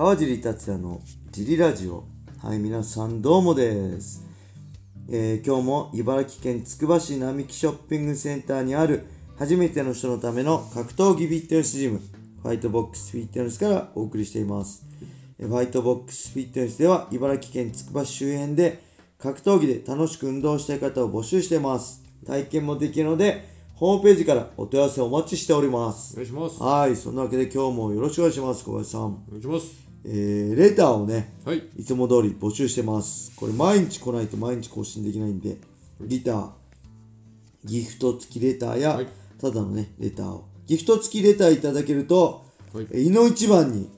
川尻達也のジリラジオはい皆さんどうもです、えー今日も茨城県つくば市並木ショッピングセンターにある初めての人のための格闘技フィットネスジムファイトボックスフィットネスからお送りしていますえーファイトボックスフィットネスでは茨城県つくば市周辺で格闘技で楽しく運動したい方を募集しています体験もできるのでホームページからお問い合わせをお待ちしておりますお願いします。はい、そんなわけで今日もよろしくお願いします、小林さん。お願いします。えー、レターをね、はい。いつも通り募集してます。これ毎日来ないと毎日更新できないんで、ギター、ギフト付きレターや、はいただのね、レターを。ギフト付きレターいただけると、はいの一番に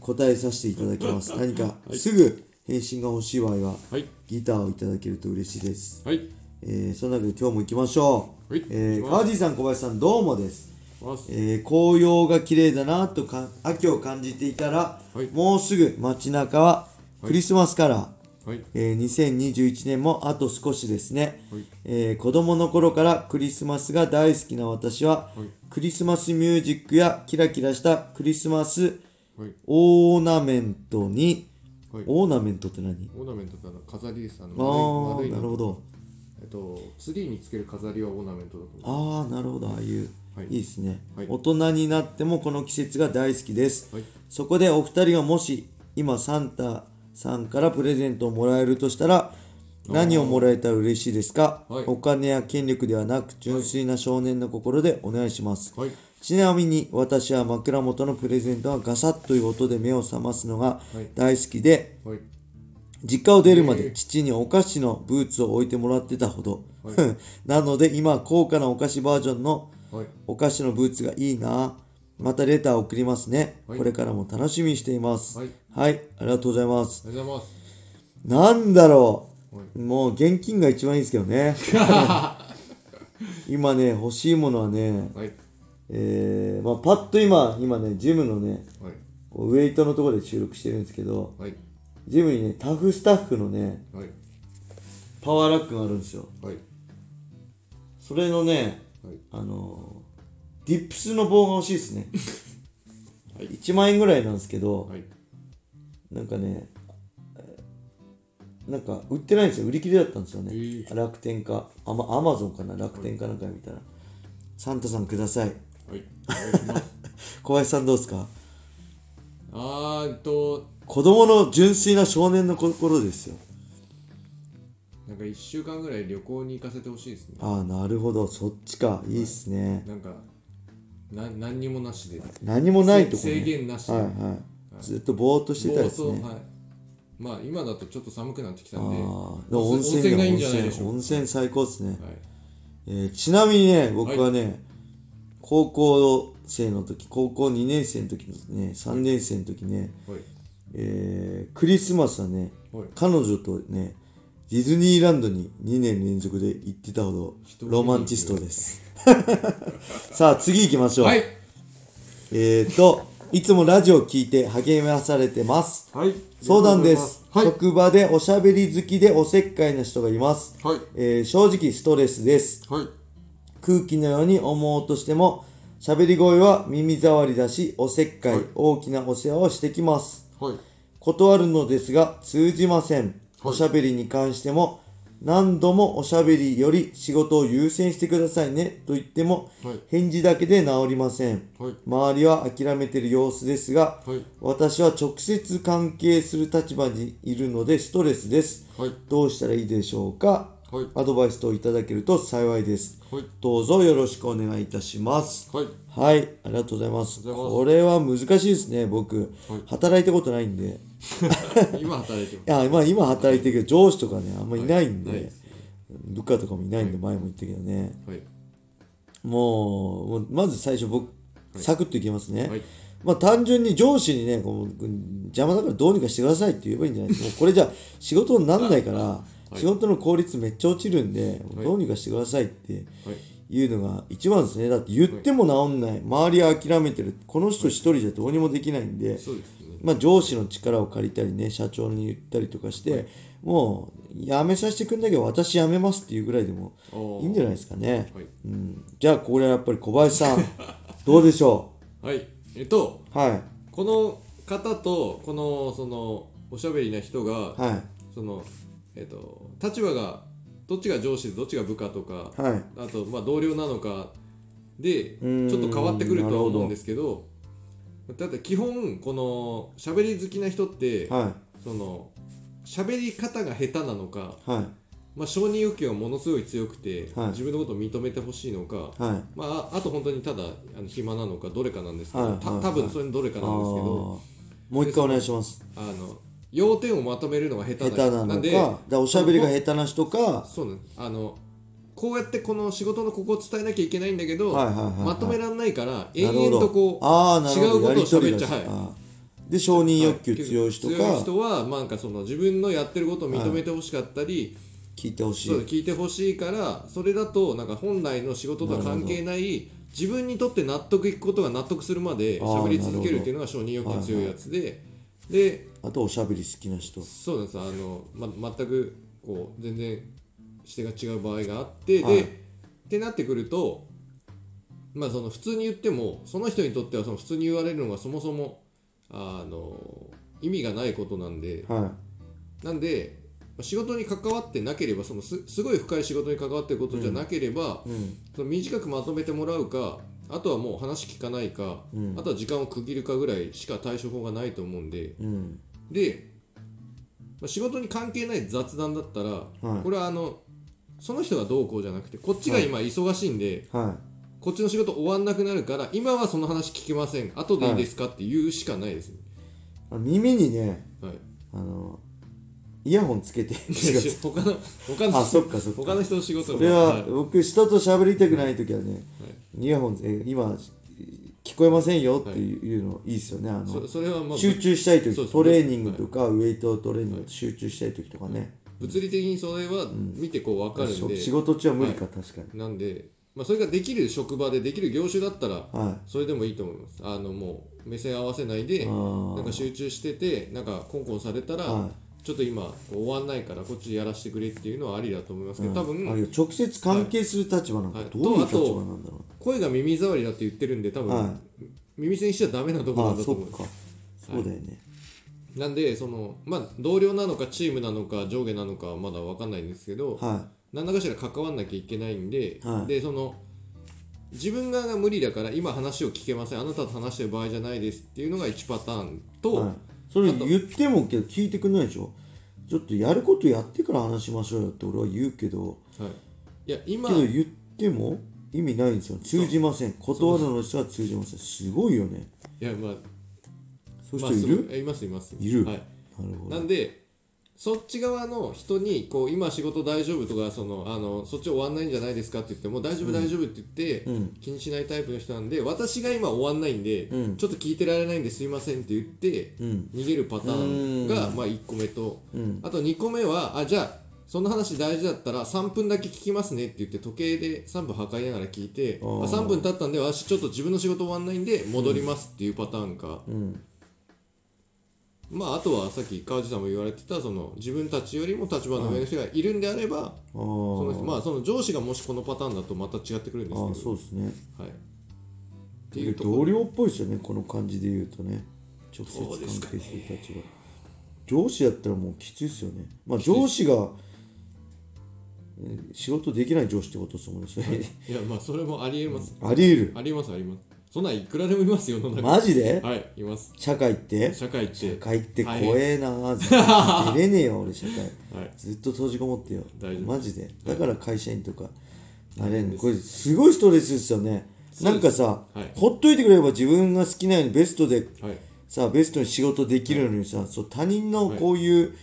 答えさせていただきます。何かすぐ返信が欲しい場合は、はい。ギターをいただけると嬉しいです。はい。えー、そんなわけで今日も行きましょう。はいえー、行きます川地さん、小林さん、どうもです。ます。えー紅葉が綺麗だなとか秋を感じていたら、はいもうすぐ街中はクリスマスカラー、はい。えー2021年もあと少しですね、はいえー子供の頃からクリスマスが大好きな私は、はいクリスマスミュージックやキラキラしたクリスマスはい。オーナメントに、はい。オーナメントって何？オーナメントってあの飾りです。ああの丸い丸いのあなるほどえっと、ツリーにつける飾りはオーナメントだと思う。ああなるほどああいう、はい。い、いですね、はい。大人になってもこの季節が大好きです、はい。そこでお二人がもし今サンタさんからプレゼントをもらえるとしたら何をもらえたら嬉しいですか、はい。お金や権力ではなく純粋な少年の心でお願いします、はい。ちなみに私は枕元のプレゼントはガサッという音で目を覚ますのがはい。大好きで、はい。実家を出るまでええ。父にお菓子のブーツを置いてもらってたほど、はい。なので今は高価なお菓子バージョンのはい。お菓子のブーツがいいなまたレター送りますね、はいこれからも楽しみにしていますはいはい、ありがとうございますありがとうございます。なんだろう、はもう現金が一番いいですけどね 今ね欲しいものはねはい。えー、まあパッと今今ねジムのねウェイトのところで収録してるんですけどはい。ジムにねタフスタッフのねはい。パワーラックがあるんですよはい。それのねはい。あのー、ディップスの棒が欲しいですね、はい。1万円ぐらいなんですけど、はい。なんかねえーなんか売ってないんですよ。売り切れだったんですよね、えー。楽天か。アマアマゾンかな楽天かなんか見たら、サンタさんください。はい。小林さんどうですか？あーと、子供の純粋な少年の心ですよなんか一週間ぐらい旅行に行かせてほしいですね。ああなるほどそっちかいいっすねなんか、な何にもなしで。何もないとこ、ね、制限なしで。はいはい、ずっとぼーっとしてたいですね。まあ今だとちょっと寒くなってきたんで、温泉がいいんじゃないでしょうか。温泉最高ですね、はい。えーちなみにね僕はね、高校生の時高校2年生の時ですね3年生の時ね、はい。えークリスマスはねはい。彼女とねディズニーランドに2年連続で行ってたほど人ロマンチストです さあ次行きましょう、はい。えーといつもラジオを聞いて励まされてますはい。相談です、はい。職場でおしゃべり好きでおせっかいな人がいます、はい。えー正直ストレスですはい。空気のように思おうとしても喋り声は耳障りだしおせっかい、はい大きなお世話をしてきますはい。断るのですが通じません、はいおしゃべりに関しても何度もおしゃべりより仕事を優先してくださいねと言ってもはい。返事だけで治りませんはい。周りは諦めている様子ですがはい。私は直接関係する立場にいるのでストレスですはい。どうしたらいいでしょうか？はい。アドバイスといただけると幸いですはい。どうぞよろしくお願いいたしますはい。はいありがとうございますこれは難しいですね僕、はい働いたことないんで 今働いていや、まあ今働いてるけど、上司とかね、あんまいないんで、ないですね部下とかもいないんで、前も言ったけどね。はい。もう、まず最初僕、サクッといきますね。はい。まあ単純に上司にね、こう邪魔だからどうにかしてくださいって言えばいいんじゃないですか。もうこれじゃ仕事になんないから、い仕事の効率めっちゃ落ちるんで、はいどうにかしてくださいってはい。いうのが一番ですね。だって言っても治んない。周りは諦めてる。この人一人じゃどうにもできないんで、そうですね。まあ、上司の力を借りたりね社長に言ったりとかして、もう辞めさせてくんだけど私辞めますっていうぐらいでもいいんじゃないですかね、はい。うん、じゃあこれはやっぱり小林さん どうでしょはい。えっと、うはい。この方とこのそのおしゃべりな人がはい。その、えっと立場がどっちが上司でどっちが部下とかはい。あとまあ同僚なのかでちょっと変わってくるとは思うんですけどだって基本この喋り好きな人ってはその喋り方が下手なのか、いはい。まあ、承認欲求がものすごい強くて、はい。自分のことを認めてほしいのか、はい。まあ、ああと本当にただあの暇なのかどれかなんですけど、たはい。はい。多分それのどれかなんですけどもう一回お願いします。あの要点をまとめるのが下手な下手なのかんでだからおしゃべりが下手な人かそうなんです。あのこうやってこの仕事のここを伝えなきゃいけないんだけど、はいはいはいはい。まとめらんないから延々とこう違うことをやり取りが喋っちゃはいで承認欲求強い人か、強い人はまあなんかその自分のやってることを認めてほしかったり、聞いてほしい。聞いてほしいからそれだとなんか本来の仕事とは関係ない自分にとって納得いくことが納得するまで喋り続けるっていうのが承認欲求強いやつで、であとおしゃべり好きな人。そうです。あの、ま、全くこう全然視点が違う場合があって、はい。でってなってくるとまあその普通に言ってもその人にとってはその普通に言われるのがそもそもあの意味がないことなんではなんで仕事に関わってなければそのすすごい深い仕事に関わってることじゃなければ、い、うん、その短くまとめてもらうかあとはもう話聞かないか、うん。あとは時間を区切るかぐらいしか対処法がないと思うんでうん。で、まあ、仕事に関係ない雑談だったら、はい。これはあのその人がどうこうじゃなくてこっちが今忙しいんで、はこっちの仕事終わんなくなるから今はその話聞けません。後でいいですかって言うしかないですね、い。あ耳にねはい、あのイヤホンつけて他の他のあそっかそっか。他の人の仕事それは僕人と喋りたくない時はね、イヤホンえ今聞こえませんよっていうのいいですよね。あのそそれはまあ集中したい時トレーニングとかウェイトトレーニング集中したい時とかね、物理的にそれは見てこう分かるんで、仕事中は無理か、確かに。なんで、まあ、それができる職場でできる業種だったらはそれでもいいと思います。あのもう目線合わせないでなんか集中しててなんかコンコンされたら、はちょっと今終わんないからこっちでやらせてくれっていうのはありだと思いますけど、多分、あるいは直接関係する立場なんかはい。どういう立場なんだろ声が耳障りだって言ってるんで多分、は耳栓しちゃダメなとうころだと思う。か。そうだよね、なんでそのまあ同僚なのかチームなのか上下なのかはまだ分かんないんですけど、は何らかしら関わんなきゃいけないんで、はい。でその自分側が無理だから今話を聞けません。あなたと話してる場合じゃないですっていうのが1パターンい、と、はい、それ言ってもけど聞いてくんないでしょ？ちょっとやることやってから話しましょうよって俺は言うけどはい、いや今けど言っても意味ないんですよ。通じません。断るの人は通じません。すごいよね。いやまあそういうまあ人い。る、そういますいます。いる。はい、なるほど。なんでそっち側の人にこう今仕事大丈夫とかそのあのそっち終わんないんじゃないですかって言っても大丈夫大丈夫って言って、うん。気にしないタイプの人なんで私が今終わんないんで、うん。ちょっと聞いてられないんですいませんって言ってうん。逃げるパターンがまあ1個目と、うん。あと2個目はあじゃあその話大事だったら3分だけ聞きますねって言って時計で3分測りながら聞いてあー。あ3分経ったんで私ちょっと自分の仕事終わんないんで戻りますっていうパターンか、うんまああとはさっき川地さんも言われてたその自分たちよりも立場の上の人がいるんであれば、あそのまあその上司がもしこのパターンだとまた違ってくるんですけあどーそうですね。はい、っていう同僚っぽいですよねこの感じで言うとね。直接関係する立場、上司やったらもうきついですよね。まあ上司がえー仕事できない上司ってことですもんねい。やまあそれもありえます、あり得る。ありますありますそんなんいくらでもいますよ世の中。マジで？はいいます。社会って？社会って。社会って怖えなずっと。出れねえよ俺社会。はい。ずっと閉じこもってよ。大丈夫マジで？だから会社員とかなれんの。これすごいストレスですよね。そうです。なんかさ、はい。ほっといてくれれば自分が好きなようにベストではい。さベストに仕事できるのにさ、そう他人のこういう、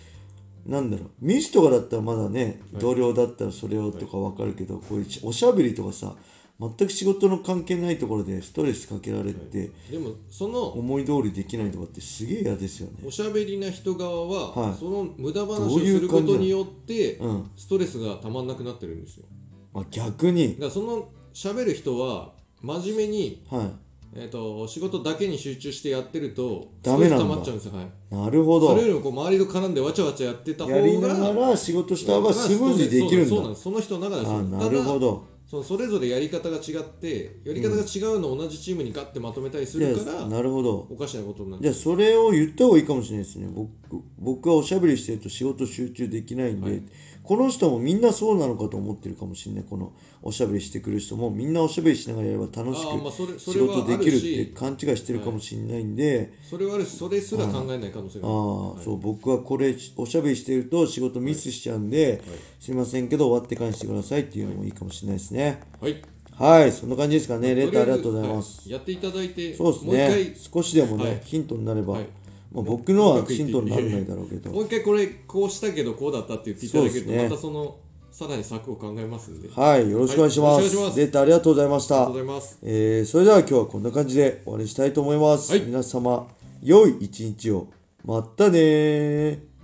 なんだろうミスとかだったらまだね、同僚だったらそれをとかわかるけど、こういうおしゃべりとかさ全く仕事の関係ないところでストレスかけられて、でもその思い通りできないとかってすげえ嫌ですよね。おしゃべりな人側は、はい。その無駄話をすることによってうん。ストレスがたまんなくなってるんですよ。あ逆に。だその喋る人は真面目に、はえー、と仕事だけに集中してやってるとダメなんだ。ストレス溜まっちゃうんですよ、はい、いなるほど。それよりもこう周りと絡んでわちゃわちゃやってた方がやりながら仕事した方がスムーズにできるんだ。そうなんです。その人の中であなるほどそのそれぞれやり方が違ってやり方が違うのを同じチームにガッてまとめたりするから、なるほど。おかしなことになっじゃあそれを言った方がいいかもしれないですね。僕僕はおしゃべりしてると仕事集中できないんで、この人もみんなそうなのかと思ってるかもしれない。このおしゃべりしてくる人もみんなおしゃべりしながらやれば楽しく仕事できるって勘違いしてるかもしれないんで、それはあるしそれすら考えない可能性がああそう僕はこれおしゃべりしてると仕事ミスしちゃうんで、すいませんけど終わってからにしてくださいっていうのもいいかもしれないですね。はい。はい、そんな感じですかね。レターありがとうございます、はい。やっていただいてそうですね。少しでもね、はい。ヒントになれば、はいまあ、僕のはうまくいってヒントにならないだろうけどもう一回これこうしたけどこうだったって言っていただけると、ねまたそのさらに策を考えますんで、はい、よろしくお願いします。はいますレターありがとうございましたありがとう。ございますえーそれでは今日はこんな感じで終わりにしたいと思います。はい皆様、良い一日を。またねー。